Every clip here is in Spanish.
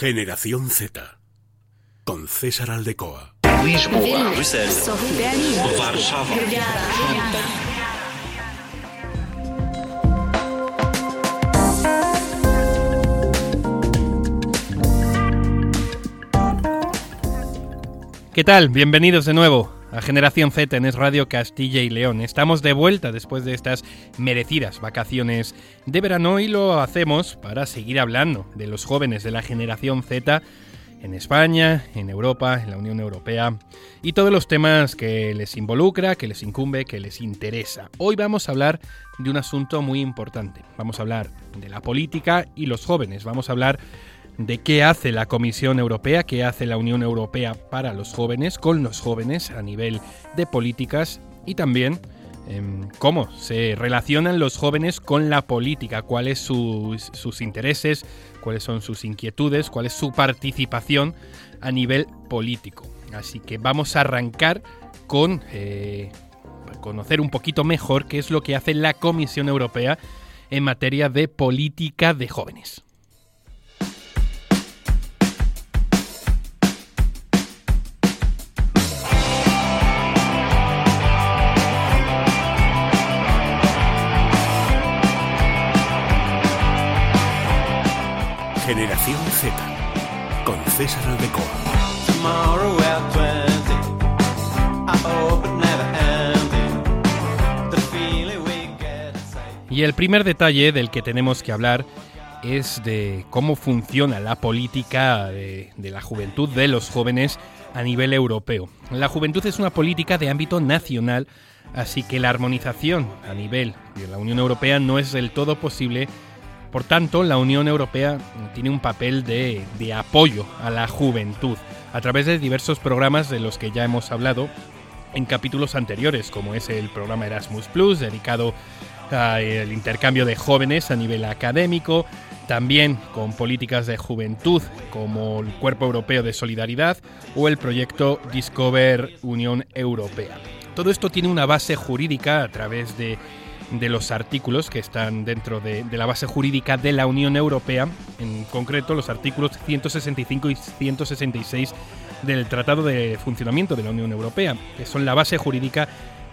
Generación Z. Con César Aldecoa. Lisboa, Warszawa, ¿Qué tal? Bienvenidos de nuevo a Generación Z en Es Radio Castilla y León. Estamos de vuelta después de estas merecidas vacaciones de verano y lo hacemos para seguir hablando de los jóvenes de la generación Z en España, en Europa, en la Unión Europea y todos los temas que les involucra, que les incumbe, que les interesa. Hoy vamos a hablar de un asunto muy importante. Vamos a hablar de la política y los jóvenes. Vamos a hablar de qué hace la Comisión Europea, qué hace la Unión Europea para los jóvenes, con los jóvenes a nivel de políticas y también em, cómo se relacionan los jóvenes con la política, cuáles sus, sus intereses, cuáles son sus inquietudes, cuál es su participación a nivel político. Así que vamos a arrancar con eh, conocer un poquito mejor qué es lo que hace la Comisión Europea en materia de política de jóvenes. Generación Z. Con César Aldecoa. tomorrow at 20. I hope it never ended. The feeling we get inside. Y el primer detalle del que tenemos que hablar es de cómo funciona la política de, de la juventud, de los jóvenes a nivel europeo. La juventud es una política de ámbito nacional, así que la armonización a nivel de la Unión Europea no es del todo posible. Por tanto, la Unión Europea tiene un papel de, apoyo a la juventud a través de diversos programas de los que ya hemos hablado en capítulos anteriores, como es el programa Erasmus Plus, dedicado al intercambio de jóvenes a nivel académico, también con políticas de juventud como el Cuerpo Europeo de Solidaridad o el proyecto Discover Unión Europea. Todo esto tiene una base jurídica a través de, de los artículos que están dentro de, la base jurídica de la Unión Europea, en concreto los artículos 165 y 166 del Tratado de Funcionamiento de la Unión Europea, que son la base jurídica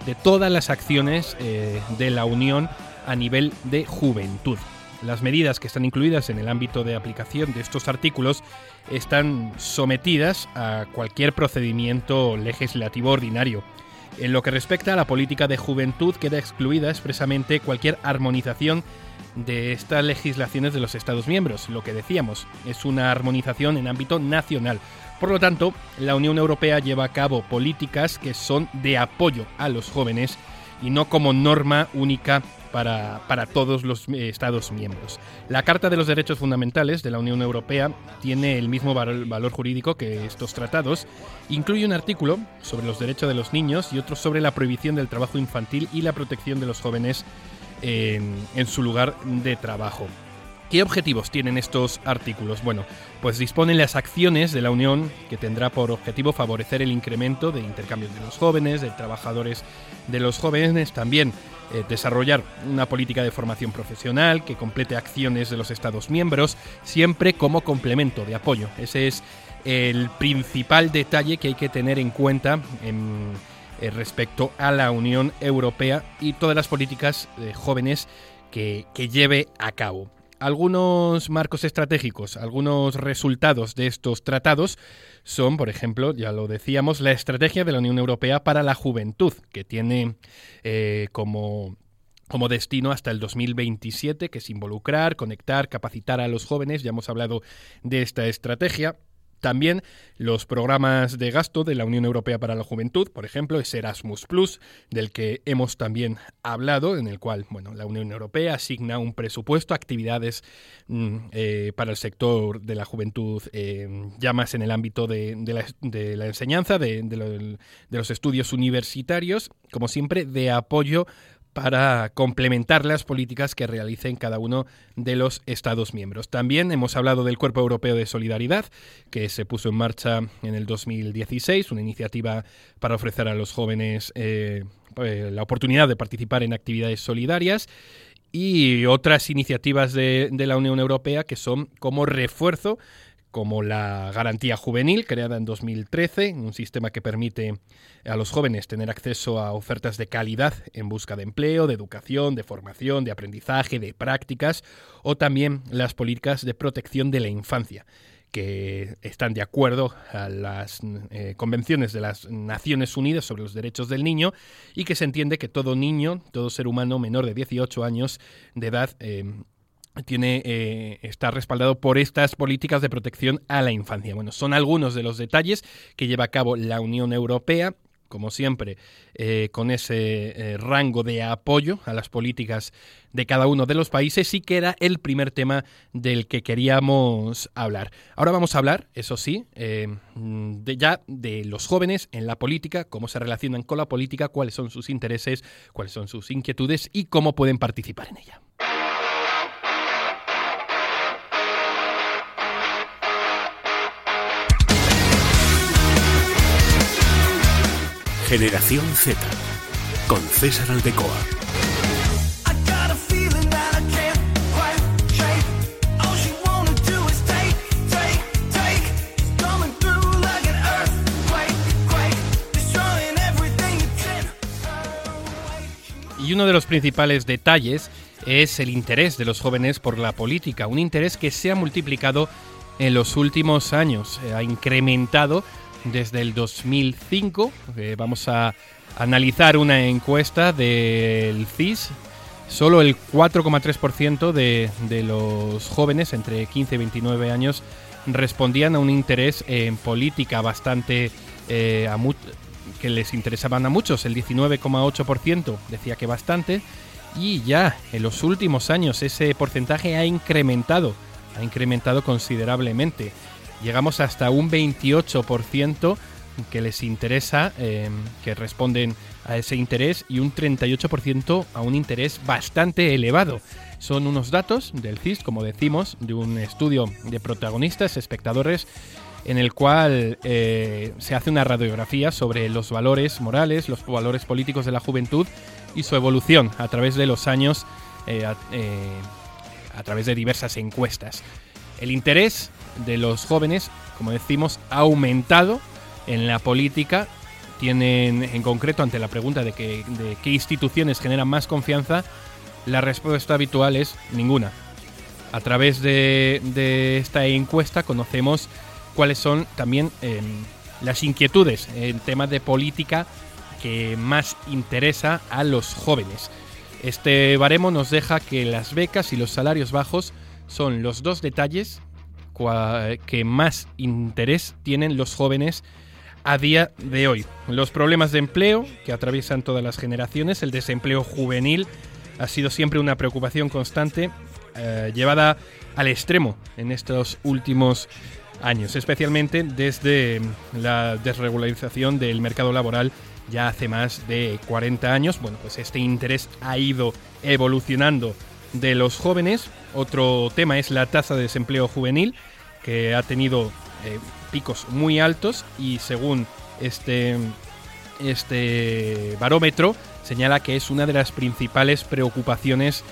de todas las acciones eh, de la Unión a nivel de juventud. Las medidas que están incluidas en el ámbito de aplicación de estos artículos están sometidas a cualquier procedimiento legislativo ordinario. En lo que respecta a la política de juventud, queda excluida expresamente cualquier armonización de estas legislaciones de los Estados miembros. Lo que decíamos, es una armonización en ámbito nacional. Por lo tanto, la Unión Europea lleva a cabo políticas que son de apoyo a los jóvenes y no como norma única para, todos los eh, Estados miembros. La Carta de los Derechos Fundamentales de la Unión Europea tiene el mismo val- valor jurídico que estos tratados. Incluye un artículo sobre los derechos de los niños y otro sobre la prohibición del trabajo infantil y la protección de los jóvenes en, en su lugar de trabajo. ¿Qué objetivos tienen estos artículos? Bueno, pues disponen las acciones de la Unión que tendrá por objetivo favorecer el incremento de intercambios de los jóvenes, de trabajadores de los jóvenes, también eh, desarrollar una política de formación profesional que complete acciones de los Estados miembros, siempre como complemento de apoyo. Ese es el principal detalle que hay que tener en cuenta en, eh, respecto a la Unión Europea y todas las políticas jóvenes que lleve a cabo algunos marcos estratégicos, algunos resultados de estos tratados son, por ejemplo, ya lo decíamos, la estrategia de la Unión Europea para la juventud, que tiene eh, como como destino hasta el 2027, que es involucrar, conectar, capacitar a los jóvenes. Ya hemos hablado de esta estrategia. También los programas de gasto de la Unión Europea para la Juventud, por ejemplo, es Erasmus Plus, del que hemos también hablado, en el cual bueno, la Unión Europea asigna un presupuesto, actividades mm, eh, para el sector de la juventud, eh, ya más en el ámbito de, la, enseñanza, de, de los estudios universitarios, como siempre, de apoyo para complementar las políticas que realicen cada uno de los Estados miembros. También hemos hablado del Cuerpo Europeo de Solidaridad, que se puso en marcha en el 2016, una iniciativa para ofrecer a los jóvenes eh, la oportunidad de participar en actividades solidarias y otras iniciativas de la Unión Europea que son como refuerzo como la garantía juvenil, creada en 2013, un sistema que permite a los jóvenes tener acceso a ofertas de calidad en busca de empleo, de educación, de formación, de aprendizaje, de prácticas, o también las políticas de protección de la infancia que están de acuerdo a las eh, convenciones de las Naciones Unidas sobre los derechos del niño y que se entiende que todo niño, todo ser humano menor de 18 años de edad eh, tiene eh, está respaldado por estas políticas de protección a la infancia. Bueno, son algunos de los detalles que lleva a cabo la Unión Europea como siempre, eh, con ese eh, rango de apoyo a las políticas de cada uno de los países, sí que era el primer tema del que queríamos hablar. Ahora vamos a hablar, eso sí, ya de los jóvenes en la política, cómo se relacionan con la política, cuáles son sus intereses, cuáles son sus inquietudes y cómo pueden participar en ella. Everything it's in her way. Y uno de los principales detalles es el interés de los jóvenes por la política, un interés que se ha multiplicado en los últimos años, eh, ha incrementado desde el 2005. Eh, vamos a analizar una encuesta del CIS. Solo el 4,3% de, de los jóvenes entre 15 y 29 años respondían a un interés en política bastante eh, que les interesaban a muchos. El 19,8% decía que bastante. Y ya en los últimos años ese porcentaje ha incrementado, ha incrementado considerablemente. Llegamos hasta un 28% que les interesa, eh, que responden a ese interés y un 38% a un interés bastante elevado. Son unos datos del CIS, como decimos, de un estudio de protagonistas, espectadores, en el cual eh, se hace una radiografía sobre los valores morales, los valores políticos de la juventud y su evolución a través de los años, eh, eh, a través de diversas encuestas. El interés de los jóvenes, como decimos, ha aumentado en la política. Tienen, en concreto, ante la pregunta de, qué instituciones generan más confianza, la respuesta habitual es ninguna. A través de, esta encuesta conocemos cuáles son también eh, las inquietudes en temas de política que más interesa a los jóvenes. Este baremo nos deja que las becas y los salarios bajos son los dos detalles que más interés tienen los jóvenes a día de hoy. Los problemas de empleo que atraviesan todas las generaciones, el desempleo juvenil ha sido siempre una preocupación constante eh, llevada al extremo en estos últimos años, especialmente desde la desregularización del mercado laboral ya hace más de 40 años. Bueno, pues este interés ha ido evolucionando de los jóvenes. Otro tema es la tasa de desempleo juvenil, que ha tenido eh, picos muy altos y según este, este barómetro señala que es una de las principales preocupaciones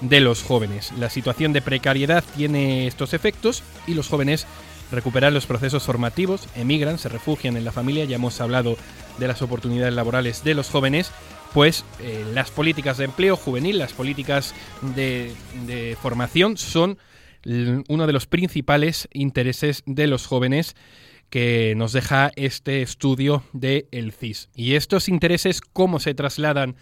de los jóvenes. La situación de precariedad tiene estos efectos y los jóvenes recuperan los procesos formativos, emigran, se refugian en la familia, ya hemos hablado de las oportunidades laborales de los jóvenes, pues eh, las políticas de empleo juvenil, las políticas de, de formación son uno de los principales intereses de los jóvenes que nos deja este estudio de el CIS. Y estos intereses, ¿cómo se trasladan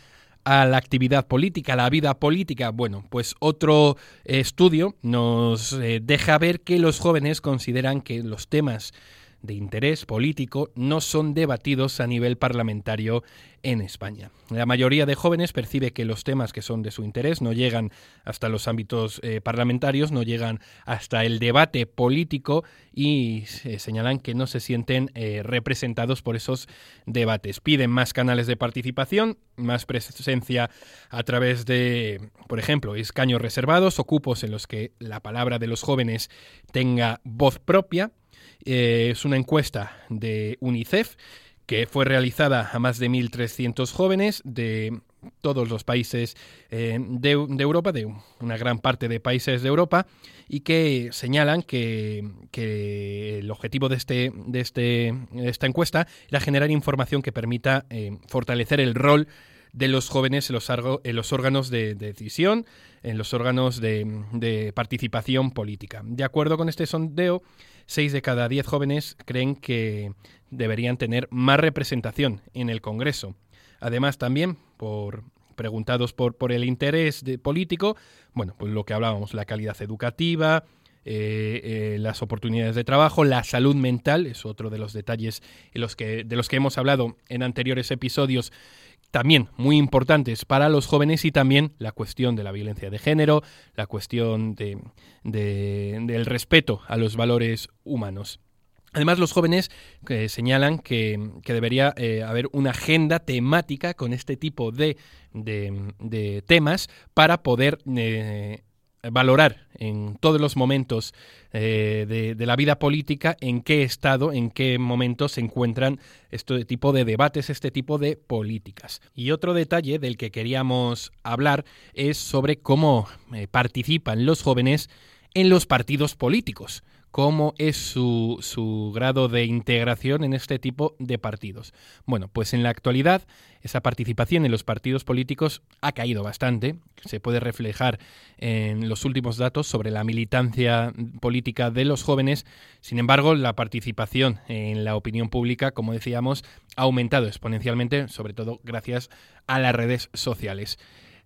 a la actividad política, a la vida política? Bueno, pues otro estudio nos eh, deja ver que los jóvenes consideran que los temas de interés político no son debatidos a nivel parlamentario en España. La mayoría de jóvenes percibe que los temas que son de su interés no llegan hasta los ámbitos eh, parlamentarios, no llegan hasta el debate político y eh, señalan que no se sienten eh, representados por esos debates. Piden más canales de participación, más presencia a través de, por ejemplo, escaños reservados o cupos en los que la palabra de los jóvenes tenga voz propia. Eh, es una encuesta de UNICEF que fue realizada a más de 1.300 jóvenes de todos los países eh, de, Europa, de una gran parte de países de Europa, y que señalan que, que el objetivo de, este, de, este, de esta encuesta era generar información que permita eh, fortalecer el rol de los jóvenes en los, órganos de, de decisión, en los órganos de, participación política. De acuerdo con este sondeo, 6 de cada 10 jóvenes creen que deberían tener más representación en el Congreso. Además, también, por preguntados por, por el interés de- político, bueno, pues lo que hablábamos, la calidad educativa, eh, eh, las oportunidades de trabajo, la salud mental, es otro de los detalles los que, de los que hemos hablado en anteriores episodios, también muy importantes para los jóvenes y también la cuestión de la violencia de género, la cuestión de, de- del respeto a los valores humanos. Además, los jóvenes eh, señalan que, que debería eh, haber una agenda temática con este tipo de, de- de temas para poder eh, valorar en todos los momentos eh, de, la vida política en qué estado, en qué momento se encuentran este tipo de debates, este tipo de políticas. Y otro detalle del que queríamos hablar es sobre cómo eh, participan los jóvenes en los partidos políticos cómo es su, su grado de integración en este tipo de partidos. Bueno, pues en la actualidad esa participación en los partidos políticos ha caído bastante. Se puede reflejar en los últimos datos sobre la militancia política de los jóvenes. Sin embargo, la participación en la opinión pública, como decíamos, ha aumentado exponencialmente, sobre todo gracias a las redes sociales.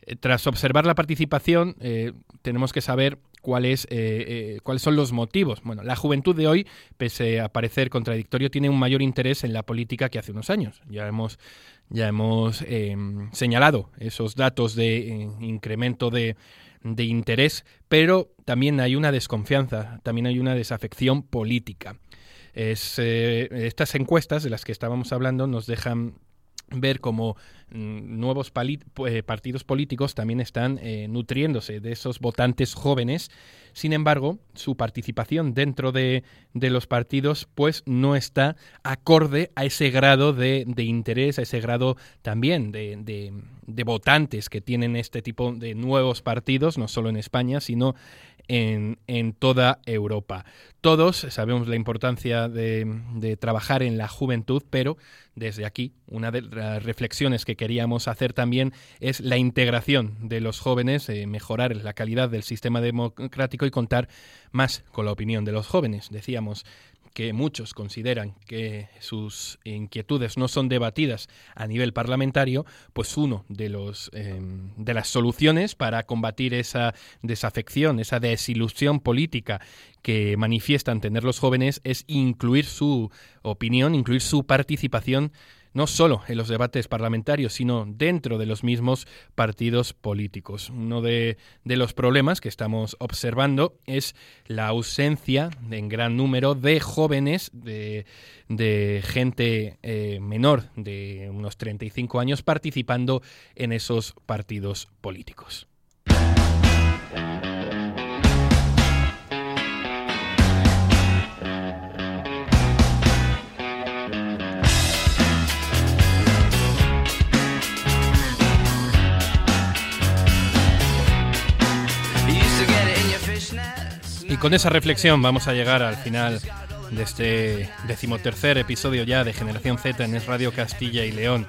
Eh, Tras observar la participación, eh, tenemos que saber cuáles, eh, eh, cuáles son los motivos. Bueno, la juventud de hoy, pese a parecer contradictorio, tiene un mayor interés en la política que hace unos años. Ya hemos, ya hemos eh, señalado esos datos de eh, incremento de, de interés, pero también hay una desconfianza, también hay una desafección política. Es, estas encuestas de las que estábamos hablando nos dejan ver cómo mm, nuevos eh, partidos políticos también están eh, nutriéndose de esos votantes jóvenes. Sin embargo, su participación dentro de, de los partidos pues no está acorde a ese grado de, de interés, a ese grado también de, de- de votantes que tienen este tipo de nuevos partidos, no solo en España, sino en, en toda Europa. Todos sabemos la importancia de, de trabajar en la juventud, pero desde aquí una de las reflexiones que queríamos hacer también es la integración de los jóvenes, eh, mejorar la calidad del sistema democrático y contar más con la opinión de los jóvenes. Decíamos que muchos consideran que sus inquietudes no son debatidas a nivel parlamentario, pues uno de los eh, de las soluciones para combatir esa desafección, esa desilusión política que manifiestan tener los jóvenes es incluir su opinión, incluir su participación no solo en los debates parlamentarios, sino dentro de los mismos partidos políticos. Uno de, los problemas que estamos observando es la ausencia en gran número de jóvenes, de, de gente eh, menor de unos 35 años participando en esos partidos políticos. Y con esa reflexión vamos a llegar al final de este decimotercer episodio ya de Generación Z en Es Radio Castilla y León.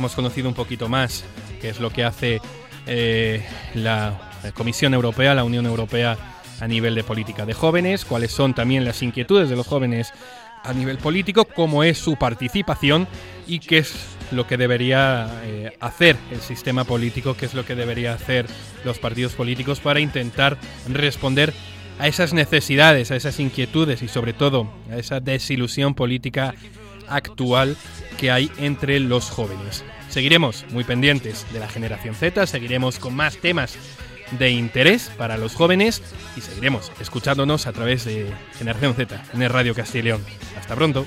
Hemos conocido un poquito más qué es lo que hace eh, la Comisión Europea, la Unión Europea a nivel de política de jóvenes, cuáles son también las inquietudes de los jóvenes a nivel político, cómo es su participación y qué es lo que debería eh, hacer el sistema político, qué es lo que debería hacer los partidos políticos para intentar responder a esas necesidades, a esas inquietudes y sobre todo a esa desilusión política actual que hay entre los jóvenes. Seguiremos muy pendientes de la generación Z, seguiremos con más temas de interés para los jóvenes y seguiremos escuchándonos a través de Generación Z en el Radio Castilla y León. Hasta pronto.